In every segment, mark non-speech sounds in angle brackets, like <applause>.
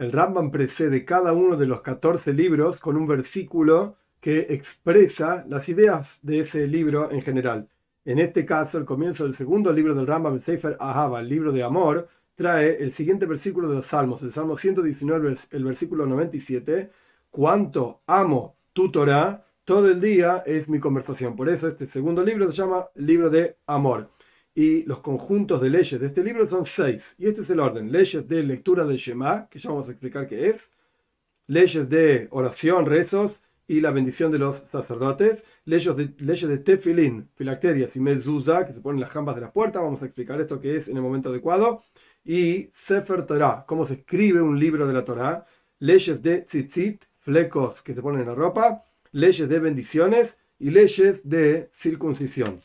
El Rambam precede cada uno de los 14 libros con un versículo que expresa las ideas de ese libro en general. En este caso, el comienzo del segundo libro del Rambam, el Sefer Ahava, el libro de amor, trae el siguiente versículo de los Salmos, el Salmo 119, el versículo 97, cuánto amo tu Torah, todo el día es mi conversación. Por eso este segundo libro se llama libro de amor y los conjuntos de leyes de este libro son seis. Y este es el orden. Leyes de lectura del Shema, que ya vamos a explicar qué es. Leyes de oración, rezos y la bendición de los sacerdotes. Leyes de, leyes de tefilín, filacterias y mezuzah, que se ponen las jambas de las puertas. Vamos a explicar esto que es en el momento adecuado. Y Sefer Torah, cómo se escribe un libro de la Torah. Leyes de tzitzit, flecos que se ponen en la ropa. Leyes de bendiciones y leyes de circuncisión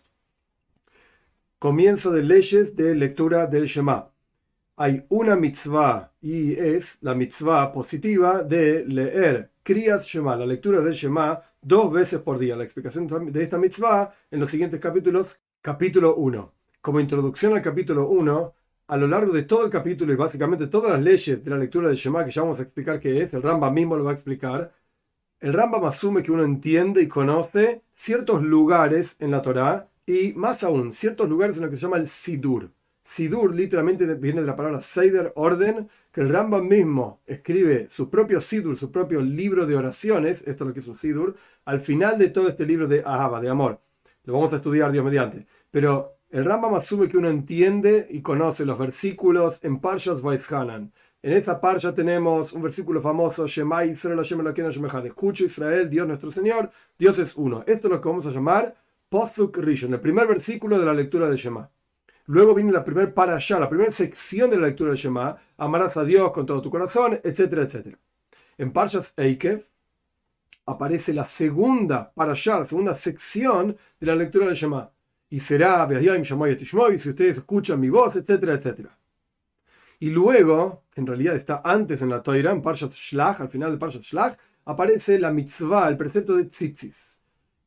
comienzo de leyes de lectura del Shema. Hay una mitzvah y es la mitzvah positiva de leer Kriyas Shema, la lectura del Shema, dos veces por día. La explicación de esta mitzvah en los siguientes capítulos. Capítulo 1. Como introducción al capítulo 1, a lo largo de todo el capítulo y básicamente todas las leyes de la lectura del Shema que ya vamos a explicar qué es, el Rambam mismo lo va a explicar, el Rambam asume que uno entiende y conoce ciertos lugares en la Torá y más aún, ciertos lugares en los que se llama el Sidur. Sidur literalmente viene de la palabra Seider, orden, que el Rambam mismo escribe su propio Sidur, su propio libro de oraciones, esto es lo que es un Sidur, al final de todo este libro de Ahaba, de amor. Lo vamos a estudiar Dios mediante. Pero el Rambam asume que uno entiende y conoce los versículos en Parshas Vaizhanan. En esa parsha tenemos un versículo famoso, Shema Israel, Escucha Israel, Dios nuestro Señor, Dios es uno. Esto es lo que vamos a llamar Posuk Rishon, el primer versículo de la lectura de Shema. Luego viene la primera parasha, la primera sección de la lectura de Shema, amarás a Dios con todo tu corazón, etcétera, etcétera. En Parshas Eikev aparece la segunda parasha, la segunda sección de la lectura de Shema. Y será, si ustedes escuchan mi voz, etcétera, etcétera. Y luego, en realidad está antes en la Toira, en Parshat Shlach, al final de Parshat Shlach, aparece la mitzvah, el precepto de tzitzis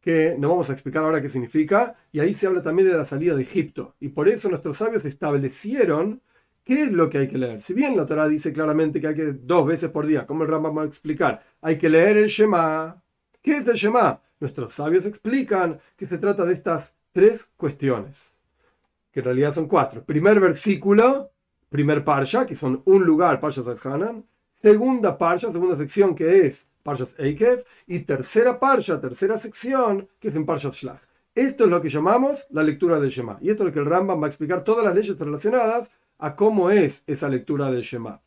que no vamos a explicar ahora qué significa, y ahí se habla también de la salida de Egipto. Y por eso nuestros sabios establecieron qué es lo que hay que leer. Si bien la Torah dice claramente que hay que dos veces por día, como el Rambam va a explicar, hay que leer el Shema. ¿Qué es el Shema? Nuestros sabios explican que se trata de estas tres cuestiones, que en realidad son cuatro. Primer versículo, primer parsha, que son un lugar, parsha Hanan. Segunda parsha, segunda sección, que es Parshas Eikev, y tercera parsha, tercera sección, que es en Parshas Shlach. Esto es lo que llamamos la lectura del Shema. Y esto es lo que el Rambam va a explicar todas las leyes relacionadas a cómo es esa lectura del Shema.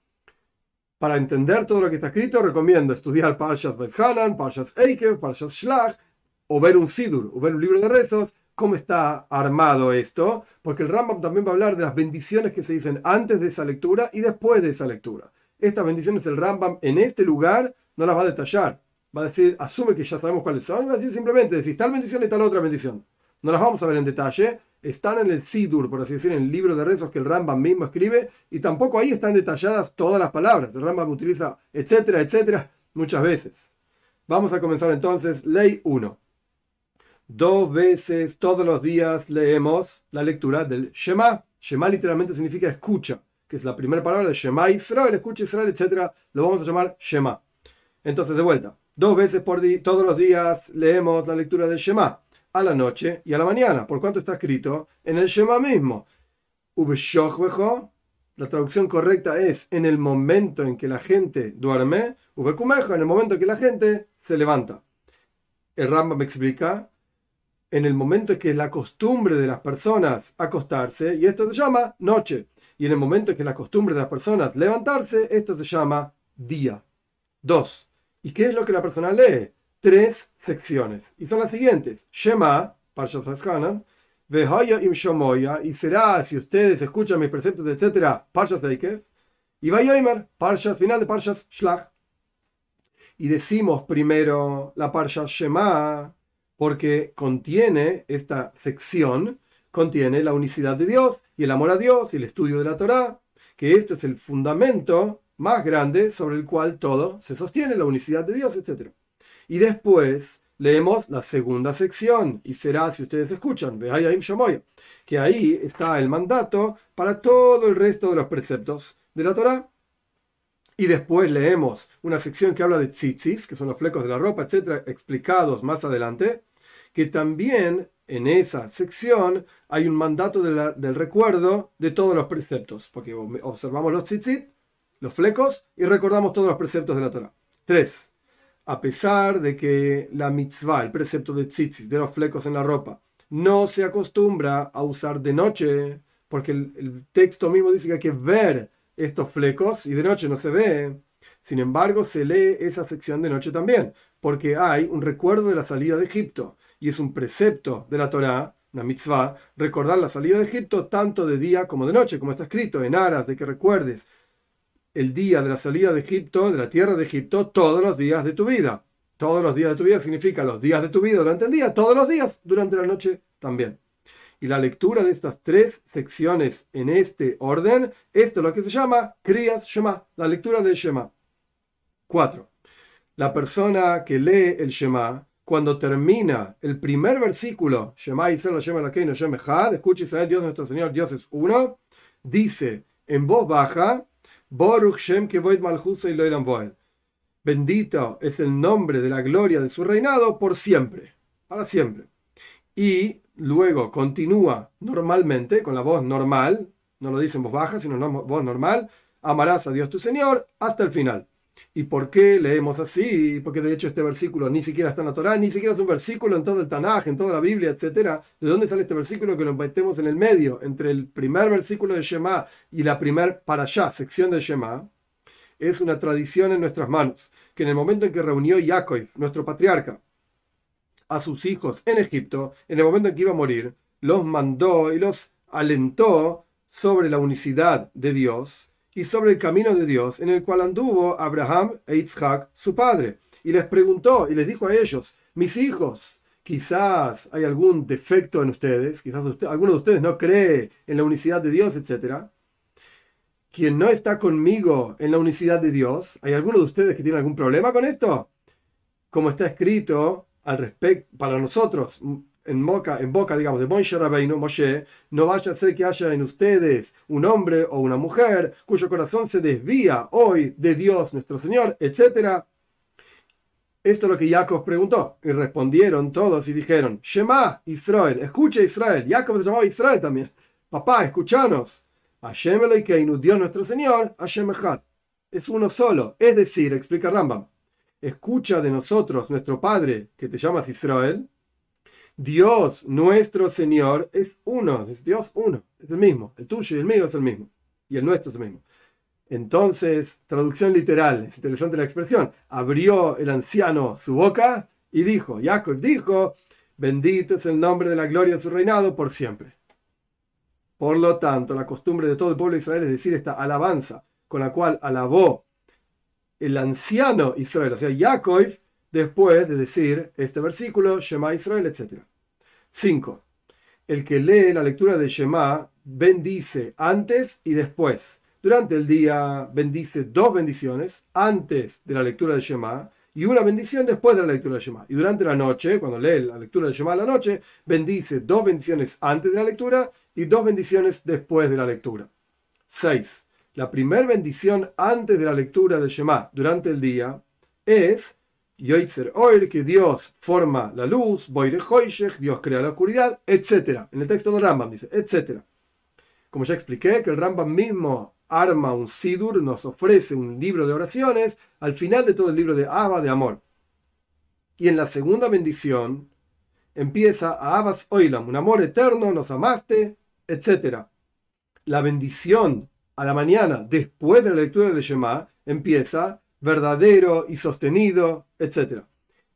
Para entender todo lo que está escrito, recomiendo estudiar Parshas Hanan, Parshas Eikev, Parshas Shlach, o ver un Sidur, o ver un libro de rezos, cómo está armado esto, porque el Rambam también va a hablar de las bendiciones que se dicen antes de esa lectura y después de esa lectura. Estas bendiciones del Rambam en este lugar no las va a detallar. Va a decir, asume que ya sabemos cuáles son, va a decir simplemente, decir tal bendición y tal otra bendición. No las vamos a ver en detalle, están en el Sidur, por así decir, en el libro de rezos que el Rambam mismo escribe, y tampoco ahí están detalladas todas las palabras. El Rambam utiliza etcétera, etcétera, muchas veces. Vamos a comenzar entonces, ley 1. Dos veces todos los días leemos la lectura del Shema. Shema literalmente significa escucha, que es la primera palabra de Shema Israel, escucha Israel, etcétera. Lo vamos a llamar Shema. Entonces, de vuelta, dos veces por día, todos los días leemos la lectura del Shema, a la noche y a la mañana. ¿Por cuánto está escrito? En el Shema mismo. La traducción correcta es en el momento en que la gente duerme, en el momento en que la gente se levanta. El Rambam me explica, en el momento en que es la costumbre de las personas acostarse, y esto se llama noche. Y en el momento en que es la costumbre de las personas levantarse, esto se llama día. Dos. ¿Y qué es lo que la persona lee? Tres secciones. Y son las siguientes. Shema, Parshat Haskanan, Vehoya im Shomoya, y será, si ustedes escuchan mis preceptos, etc., Parshas Deikev, y Vayoimer, Parshas, final de Parshas Shlach. Y decimos primero la Parshas Shema, porque contiene esta sección, contiene la unicidad de Dios, y el amor a Dios, y el estudio de la Torah, que esto es el fundamento más grande sobre el cual todo se sostiene, la unicidad de Dios, etc. Y después leemos la segunda sección, y será, si ustedes escuchan, que ahí está el mandato para todo el resto de los preceptos de la Torah. y después leemos una sección que habla de tzitzis, que son los flecos de la ropa, etcétera, explicados más adelante, que también en esa sección hay un mandato del recuerdo de todos los preceptos, porque observamos los tzitzit, los flecos, y recordamos todos los preceptos de la Torah. 3. A pesar de que la mitzvah, el precepto de tzitzit, de los flecos en la ropa, no se acostumbra a usar de noche, porque el, texto mismo dice que hay que ver estos flecos y de noche no se ve. Sin embargo, se lee esa sección de noche también, porque hay un recuerdo de la salida de Egipto y es un precepto de la Torá, una mitzvah, recordar la salida de Egipto tanto de día como de noche, como está escrito en aras de que recuerdes el día de la salida de Egipto, de la tierra de Egipto, todos los días de tu vida. Todos los días de tu vida significa los días de tu vida durante el día, todos los días durante la noche también. Y la lectura de estas tres secciones en este orden, esto es lo que se llama Kriyas Shema, la lectura del Shema. 4. La persona que lee el Shema cuando termina el primer versículo, Shema Israel, Shema Lakeino, Shema Had, escucha Israel, Dios nuestro Señor, Dios es uno, dice en voz baja, Boruch Shem Kevoid y. Bendito es el nombre de la gloria de su reinado por siempre, para siempre. Y luego continúa normalmente, con la voz normal, no lo dice en voz baja, sino en voz normal, amarás a Dios tu Señor hasta el final. ¿Y por qué leemos así? Porque de hecho este versículo ni siquiera está en la Torah, ni siquiera es un versículo en todo el Tanaj, en toda la Biblia, etc. ¿De dónde sale este versículo que lo metemos en el medio, entre el primer versículo de Shema y la primer para allá, sección de Shema? Es una tradición en nuestras manos, que en el momento en que reunió Jacob, nuestro patriarca, a sus hijos en Egipto, en el momento en que iba a morir, los mandó y los alentó sobre la unicidad de Dios y sobre el camino de Dios en el cual anduvo Abraham e Isaac, su padre. Y les preguntó y les dijo a ellos, mis hijos, quizás hay algún defecto en ustedes, quizás alguno de ustedes no cree en la unicidad de Dios, etc. Quien no está conmigo en la unicidad de Dios, ¿hay alguno de ustedes que tiene algún problema con esto? Como está escrito al respecto para nosotros, en boca, en boca digamos, de Moshe Rabbeinu, Moshe, no vaya a ser que haya en ustedes un hombre o una mujer cuyo corazón se desvía hoy de Dios nuestro Señor, etc. Esto es lo que Jacob preguntó. Y respondieron todos y dijeron, Shema, Israel, escucha Israel. Jacob se llamaba Israel también. Papá, escuchanos. Hashem Eloikeinu, Dios nuestro Señor, Hashem Echad. Es uno solo. Es decir, explica Rambam, escucha de nosotros, nuestro Padre, que te llamas Israel, Dios, nuestro Señor, es uno, es Dios uno, es el mismo. El tuyo y el mío es el mismo. Y el nuestro es el mismo. Entonces, traducción literal, es interesante la expresión. Abrió el anciano su boca y dijo, Jacob dijo, bendito es el nombre de la gloria de su reinado por siempre. Por lo tanto, la costumbre de todo el pueblo de Israel es decir esta alabanza con la cual alabó el anciano Israel, o sea, Jacob, después de decir este versículo, Shema Israel, etc. 5. El que lee la lectura de Shema bendice antes y después. Durante el día bendice dos bendiciones antes de la lectura de Shema y una bendición después de la lectura de Shema. Y durante la noche, cuando lee la lectura de Shema a la noche, bendice dos bendiciones antes de la lectura y dos bendiciones después de la lectura. 6. La primera bendición antes de la lectura de Shema durante el día es Yoitzer Oir, que Dios forma la luz, Boire Hoishech, Dios crea la oscuridad, etc. En el texto de Rambam dice, etc. Como ya expliqué, que el Rambam mismo arma un Sidur, nos ofrece un libro de oraciones al final de todo el libro de Abba, de amor. Y en la segunda bendición empieza a Abbas Oilam, un amor eterno, nos amaste, etc. La bendición a la mañana, después de la lectura del Shema, empieza verdadero y sostenido, etc.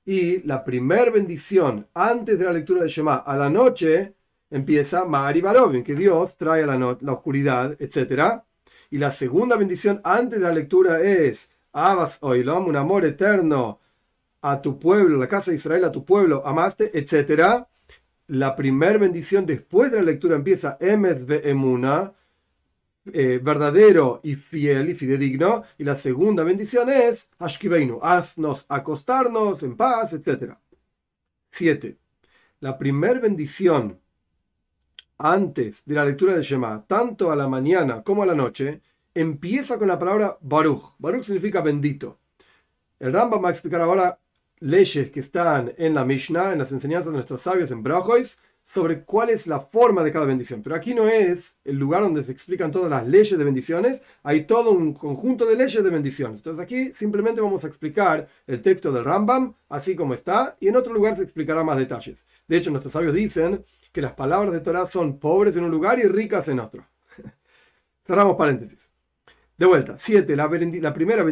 Y la primera bendición antes de la lectura del Shema a la noche empieza Mari Barovin, que Dios trae a la, la oscuridad, etc. Y la segunda bendición antes de la lectura es Abbas Oilom, un amor eterno a tu pueblo, la casa de Israel, a tu pueblo, amaste, etc. La primera bendición después de la lectura empieza Emet Emuna, eh, verdadero y fiel y fidedigno. Y la segunda bendición es Ashkibeinu, haznos acostarnos en paz, etc. 7. La primera bendición antes de la lectura del Shema, tanto a la mañana como a la noche, empieza con la palabra Baruch. Baruch significa bendito. El Rambam va a explicar ahora leyes que están en la Mishnah, en las enseñanzas de nuestros sabios en Brajois, sobre cuál es la forma de cada bendición. Pero aquí no es el lugar donde se explican todas las leyes de bendiciones, hay todo un conjunto de leyes de bendiciones. Entonces aquí simplemente vamos a explicar el texto del Rambam, así como está, y en otro lugar se explicará más detalles. De hecho, nuestros sabios dicen que las palabras de Torah son pobres en un lugar y ricas en otro. <laughs> Cerramos paréntesis. De vuelta, 7. La, la primera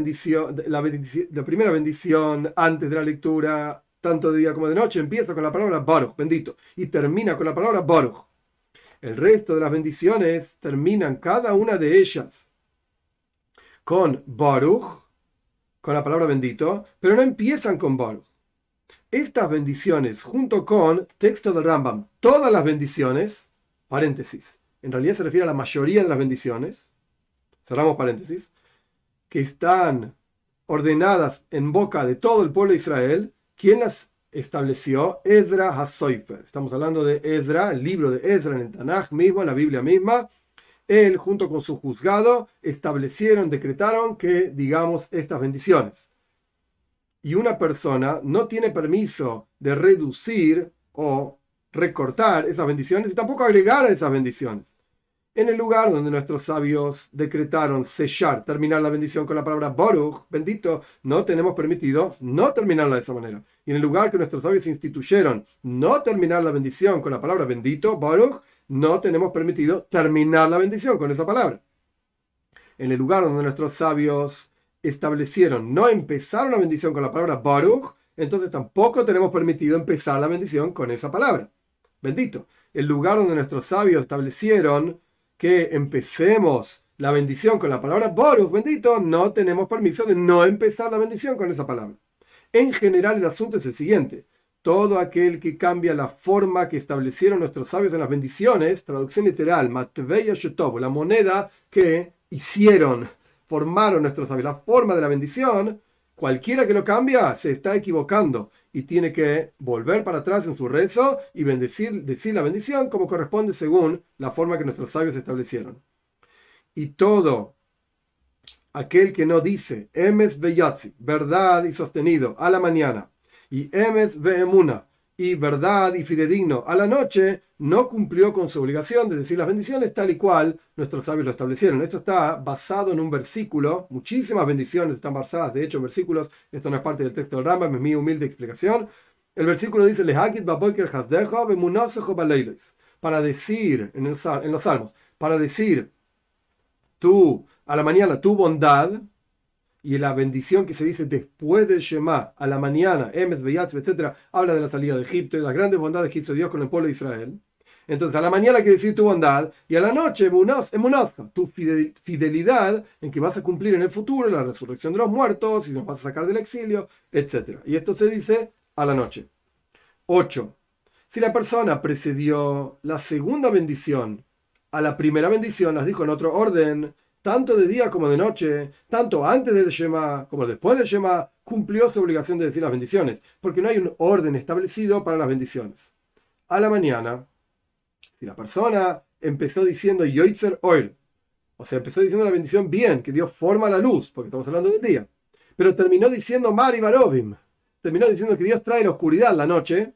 bendición antes de la lectura tanto de día como de noche, empieza con la palabra Baruch, bendito, y termina con la palabra Baruch. El resto de las bendiciones terminan cada una de ellas con Baruch, con la palabra bendito, pero no empiezan con Baruch. Estas bendiciones, junto con texto del Rambam, todas las bendiciones, paréntesis, en realidad se refiere a la mayoría de las bendiciones, cerramos paréntesis, que están ordenadas en boca de todo el pueblo de Israel, ¿Quién las estableció? Ezra Hasoifer. Estamos hablando de Ezra, el libro de Ezra en el Tanaj mismo, en la Biblia misma. Él, junto con su juzgado, establecieron, decretaron que digamos estas bendiciones. Y una persona no tiene permiso de reducir o recortar esas bendiciones y tampoco agregar a esas bendiciones en el lugar donde nuestros sabios decretaron sellar, terminar la bendición con la palabra Baruch, bendito, no tenemos permitido no terminarla de esa manera. Y en el lugar que nuestros sabios instituyeron no terminar la bendición con la palabra bendito, Baruch, no tenemos permitido terminar la bendición con esa palabra. En el lugar donde nuestros sabios establecieron no empezar una bendición con la palabra Baruch, entonces tampoco tenemos permitido empezar la bendición con esa palabra. Bendito. El lugar donde nuestros sabios establecieron que empecemos la bendición con la palabra Boruch, bendito, no tenemos permiso de no empezar la bendición con esa palabra. En general, el asunto es el siguiente. Todo aquel que cambia la forma que establecieron nuestros sabios en las bendiciones, traducción literal, Matveya Shetov, la moneda que hicieron, formaron nuestros sabios, la forma de la bendición, cualquiera que lo cambia se está equivocando y tiene que volver para atrás en su rezo y bendecir, decir la bendición como corresponde según la forma que nuestros sabios establecieron. Y todo aquel que no dice Emes Beyatzi, verdad y sostenido, a la mañana, y Emes Beemuna, y verdad y fidedigno a la noche, no cumplió con su obligación de decir las bendiciones tal y cual nuestros sabios lo establecieron. Esto está basado en un versículo, muchísimas bendiciones están basadas, de hecho, en versículos, esto no es parte del texto del Rambam, es mi humilde explicación. El versículo dice, para decir, en, en los salmos, para decir tú, a la mañana, tu bondad, y la bendición que se dice después del Shema, a la mañana, Emes, Beyatz, etc., habla de la salida de Egipto y de las grandes bondades que hizo Dios con el pueblo de Israel. Entonces, a la mañana quiere decir tu bondad, y a la noche, tu fidelidad en que vas a cumplir en el futuro la resurrección de los muertos, y nos vas a sacar del exilio, etc. Y esto se dice a la noche. 8. Si la persona precedió la segunda bendición a la primera bendición, las dijo en otro orden, tanto de día como de noche, tanto antes del Shema como después del Shema, cumplió su obligación de decir las bendiciones, porque no hay un orden establecido para las bendiciones. A la mañana, si la persona empezó diciendo Yoitzer Oil, o sea, empezó diciendo la bendición bien, que Dios forma la luz, porque estamos hablando del día, pero terminó diciendo Mari Barovim, terminó diciendo que Dios trae la oscuridad la noche,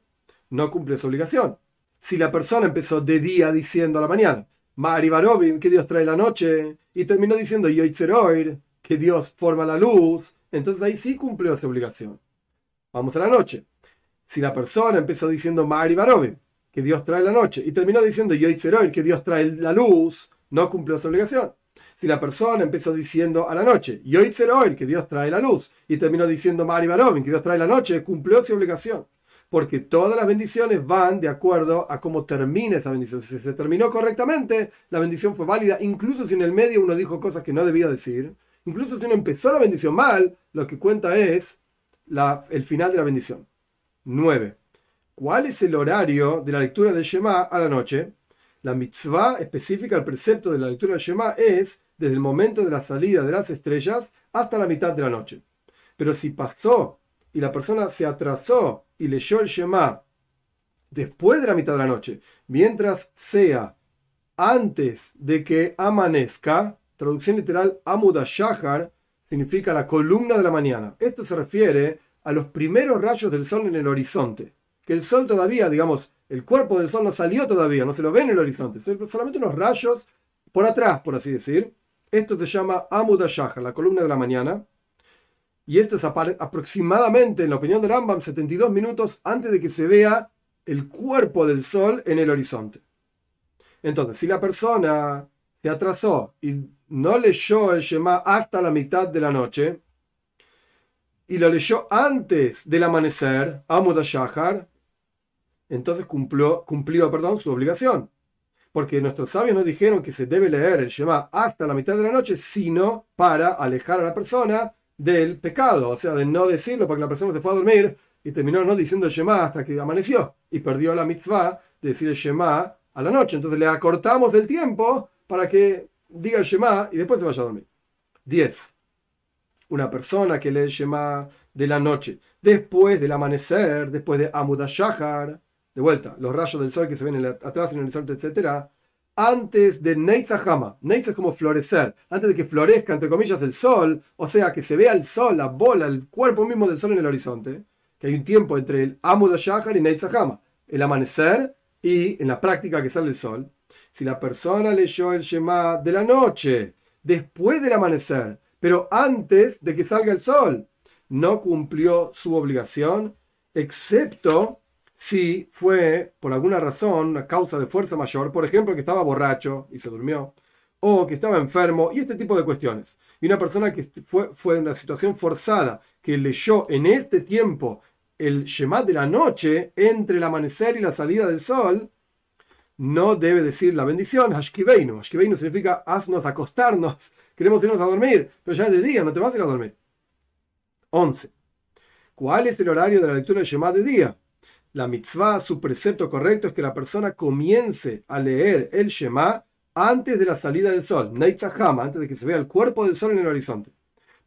no cumple su obligación. Si la persona empezó de día diciendo a la mañana, Mari Barovim, que Dios trae la noche, y terminó diciendo Yoitzeroir, que Dios forma la luz, entonces ahí sí cumplió esa obligación. Vamos a la noche. Si la persona empezó diciendo Mari Barovim, que Dios trae la noche, y terminó diciendo Yoitzeroir, que Dios trae la luz, no cumplió su obligación. Si la persona empezó diciendo a la noche, Yoitzeroir, que Dios trae la luz, y terminó diciendo Mari Barovim, que Dios trae la noche, cumplió su obligación porque todas las bendiciones van de acuerdo a cómo termina esa bendición. Si se terminó correctamente, la bendición fue válida, incluso si en el medio uno dijo cosas que no debía decir, incluso si uno empezó la bendición mal, lo que cuenta es el final de la bendición. 9. ¿Cuál es el horario de la lectura del Shema a la noche? La mitzvah específica al precepto de la lectura del Shema es desde el momento de la salida de las estrellas hasta la mitad de la noche. Pero si pasó y la persona se atrasó y leyó el Shema después de la mitad de la noche, mientras sea antes de que amanezca, traducción literal, Amuda Shahar, significa la columna de la mañana. Esto se refiere a los primeros rayos del sol en el horizonte. Que el sol todavía, digamos, el cuerpo del sol no salió todavía, no se lo ve en el horizonte, solamente unos rayos por atrás, por así decir. Esto se llama Amuda Shahar, la columna de la mañana. Y esto es aproximadamente, en la opinión de Rambam, 72 minutos antes de que se vea el cuerpo del sol en el horizonte. Entonces, si la persona se atrasó y no leyó el Shema hasta la mitad de la noche, y lo leyó antes del amanecer, Amud Shahar, entonces cumplió, cumplió perdón, su obligación. Porque nuestros sabios no dijeron que se debe leer el Shema hasta la mitad de la noche, sino para alejar a la persona del pecado, o sea, de no decirlo porque la persona se fue a dormir y terminó no diciendo Shema hasta que amaneció y perdió la mitzvah de decir Shema a la noche. Entonces le acortamos del tiempo para que diga el Shema y después se vaya a dormir. 10. Una persona que lee Shema de la noche, después del amanecer, después de Amudashahar, de vuelta, los rayos del sol que se ven atrás en el horizonte, etc., antes de Neitzahama. Neitz es como florecer, antes de que florezca, entre comillas, el sol, o sea, que se vea el sol, la bola, el cuerpo mismo del sol en el horizonte, que hay un tiempo entre el Amudashahar y Neitzahama, el amanecer y en la práctica que sale el sol. Si la persona leyó el Shema de la noche, después del amanecer, pero antes de que salga el sol, no cumplió su obligación, excepto si fue por alguna razón, una causa de fuerza mayor, por ejemplo, que estaba borracho y se durmió, o que estaba enfermo, y este tipo de cuestiones. Y una persona que fue, fue en una situación forzada, que leyó en este tiempo el Shema de la noche, entre el amanecer y la salida del sol, no debe decir la bendición, Hashkiveinu. Hashkiveinu significa haznos acostarnos, queremos irnos a dormir, pero ya es de día, no te vas a ir a dormir. 11. ¿Cuál es el horario de la lectura del Shema de día? La mitzvah, su precepto correcto es que la persona comience a leer el Shema antes de la salida del sol, Neitzahama, antes de que se vea el cuerpo del sol en el horizonte.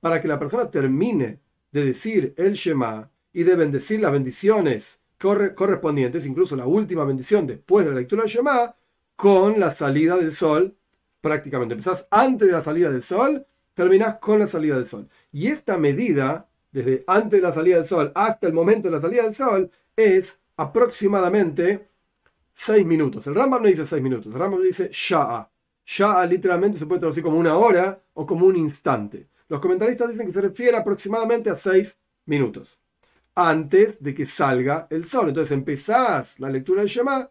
Para que la persona termine de decir el Shema y de bendecir las bendiciones correspondientes, incluso la última bendición después de la lectura del Shema, con la salida del sol, prácticamente. Empezás antes de la salida del sol, terminás con la salida del sol. Y esta medida, desde antes de la salida del sol hasta el momento de la salida del sol, es aproximadamente 6 minutos. El Rambam no dice 6 minutos, el Rambam dice Sha'a. Sha'a literalmente se puede traducir como una hora o como un instante. Los comentaristas dicen que se refiere aproximadamente a 6 minutos antes de que salga el sol. Entonces empezás la lectura del Shema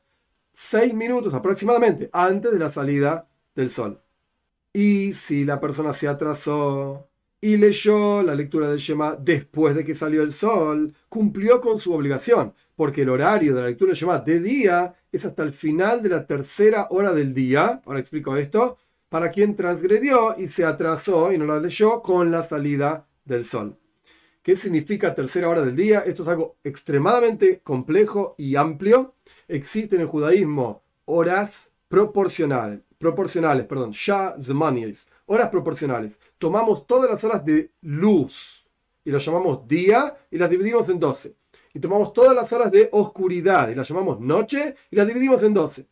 seis minutos aproximadamente antes de la salida del sol. Y si la persona se atrasó y leyó la lectura del Shema después de que salió el sol, cumplió con su obligación, porque el horario de la lectura Shema de día es hasta el final de la tercera hora del día. Ahora explico esto. Para quien transgredió y se atrasó y no la leyó con la salida del sol. ¿Qué significa tercera hora del día? Esto es algo extremadamente complejo y amplio. Existen en el judaísmo horas proporcionales, proporcionales, perdón, horas proporcionales. Tomamos todas las horas de luz y las llamamos día y las dividimos en 12. Y tomamos todas las horas de oscuridad y las llamamos noche y las dividimos en 12.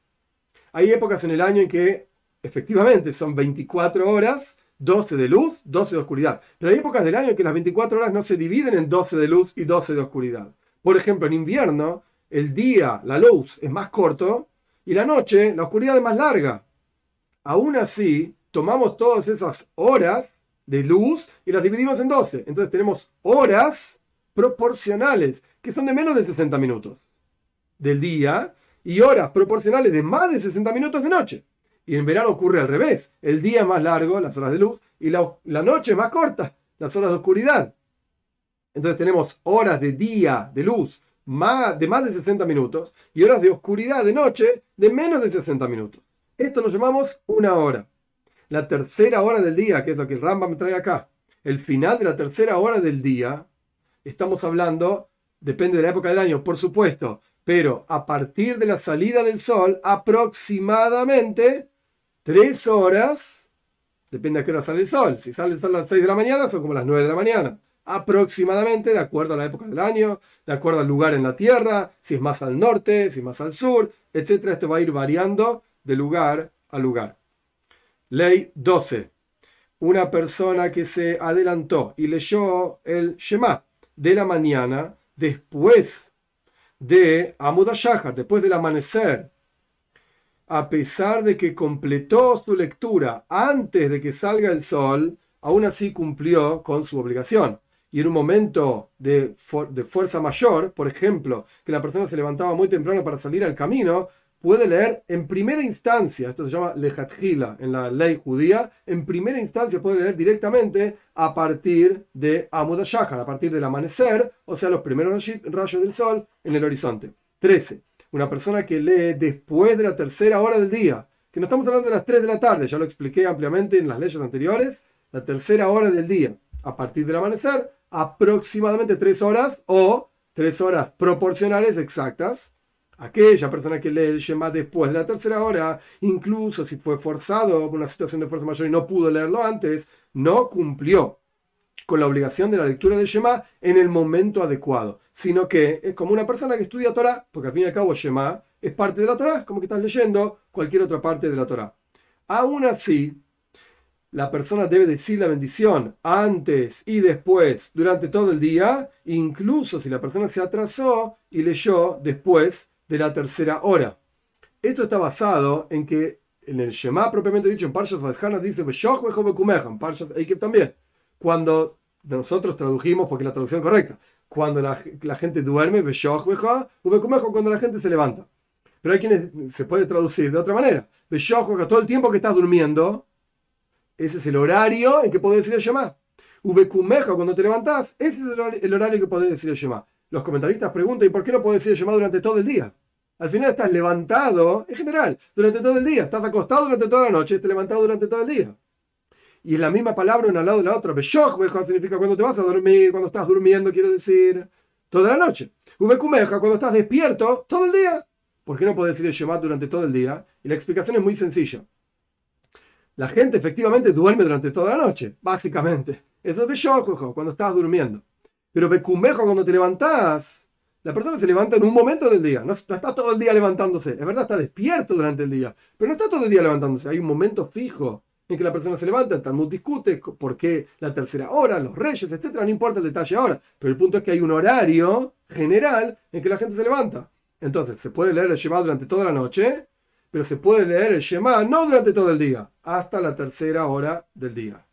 Hay épocas en el año en que efectivamente son 24 horas 12 de luz, 12 de oscuridad. Pero hay épocas del año en que las 24 horas no se dividen en 12 de luz y 12 de oscuridad. Por ejemplo, en invierno, el día, la luz es más corto y la noche, la oscuridad es más larga. Aún así, tomamos todas esas horas de luz y las dividimos en 12. Entonces tenemos horas proporcionales, que son de menos de 60 minutos del día, y horas proporcionales de más de 60 minutos de noche. Y en verano ocurre al revés. El día es más largo, las horas de luz, y la, noche es más corta, las horas de oscuridad. Entonces tenemos horas de día, de luz, más, de más de 60 minutos, y horas de oscuridad de noche de menos de 60 minutos. Esto lo llamamos una hora. La tercera hora del día, que es lo que el me trae acá, el final de la tercera hora del día, estamos hablando, depende de la época del año, por supuesto, pero a partir de la salida del sol, aproximadamente tres horas, depende a qué hora sale el sol. Si sale el sol a las 6 de la mañana, son como las 9 de la mañana. Aproximadamente, de acuerdo a la época del año, de acuerdo al lugar en la Tierra, si es más al norte, si es más al sur, etc. Esto va a ir variando de lugar a lugar. Ley 12. una persona que se adelantó y leyó el Shema de la mañana después de Amud Shahar, después del amanecer, a pesar de que completó su lectura antes de que salga el sol, aún así cumplió con su obligación. Y en un momento de, fuerza mayor, por ejemplo, que la persona se levantaba muy temprano para salir al camino, puede leer en primera instancia, esto se llama lejatjila en la ley judía, en primera instancia puede leer directamente a partir de Amud a partir del amanecer, o sea, los primeros rayos del sol en el horizonte. 13 una persona que lee después de la tercera hora del día, que no estamos hablando de las 3 de la tarde, ya lo expliqué ampliamente en las leyes anteriores, la tercera hora del día, a partir del amanecer, aproximadamente 3 horas o 3 horas proporcionales exactas. Aquella persona que lee el Shema después de la tercera hora, incluso si fue forzado por una situación de fuerza mayor y no pudo leerlo antes, no cumplió con la obligación de la lectura del Shema en el momento adecuado, sino que es como una persona que estudia Torah, porque al fin y al cabo Shema es parte de la Torah, como que estás leyendo cualquier otra parte de la Torah. Aún así, la persona debe decir la bendición antes y después, durante todo el día, incluso si la persona se atrasó y leyó después de la tercera hora. Esto está basado en que en el Shema propiamente dicho, en Parshas Vazhana dice, en Parshas Eikep también cuando nosotros tradujimos, porque es la traducción correcta, cuando la, gente duerme, cuando la gente se levanta. Pero hay quienes se puede traducir de otra manera. todo el tiempo que estás durmiendo, ese es el horario en que podés decir el Shema. cuando te levantás, ese es el horario que podés decir el Shema. Los comentaristas preguntan, ¿y por qué no decir el Shema durante todo el día? Al final estás levantado, en general, durante todo el día. Estás acostado durante toda la noche, estás levantado durante todo el día y es la misma palabra una al lado de la otra. Beshoch significa cuando te vas a dormir, cuando estás durmiendo, quiero decir, toda la noche. Ubekumeja, cuando estás despierto, todo el día. ¿Por qué no puedes el Shema durante todo el día? Y la explicación es muy sencilla. La gente efectivamente duerme durante toda la noche, básicamente. Eso es Beshoch, cuando estás durmiendo. Pero Bekumeja, cuando te levantás, la persona se levanta en un momento del día. No, está todo el día levantándose. Es verdad, está despierto durante el día. Pero no está todo el día levantándose. Hay un momento fijo en que la persona se levanta, el Talmud discute por qué la tercera hora, los reyes, etcétera, no importa el detalle ahora, pero el punto es que hay un horario general en que la gente se levanta. Entonces, se puede leer el Shema durante toda la noche, pero se puede leer el Shema no durante todo el día, hasta la tercera hora del día.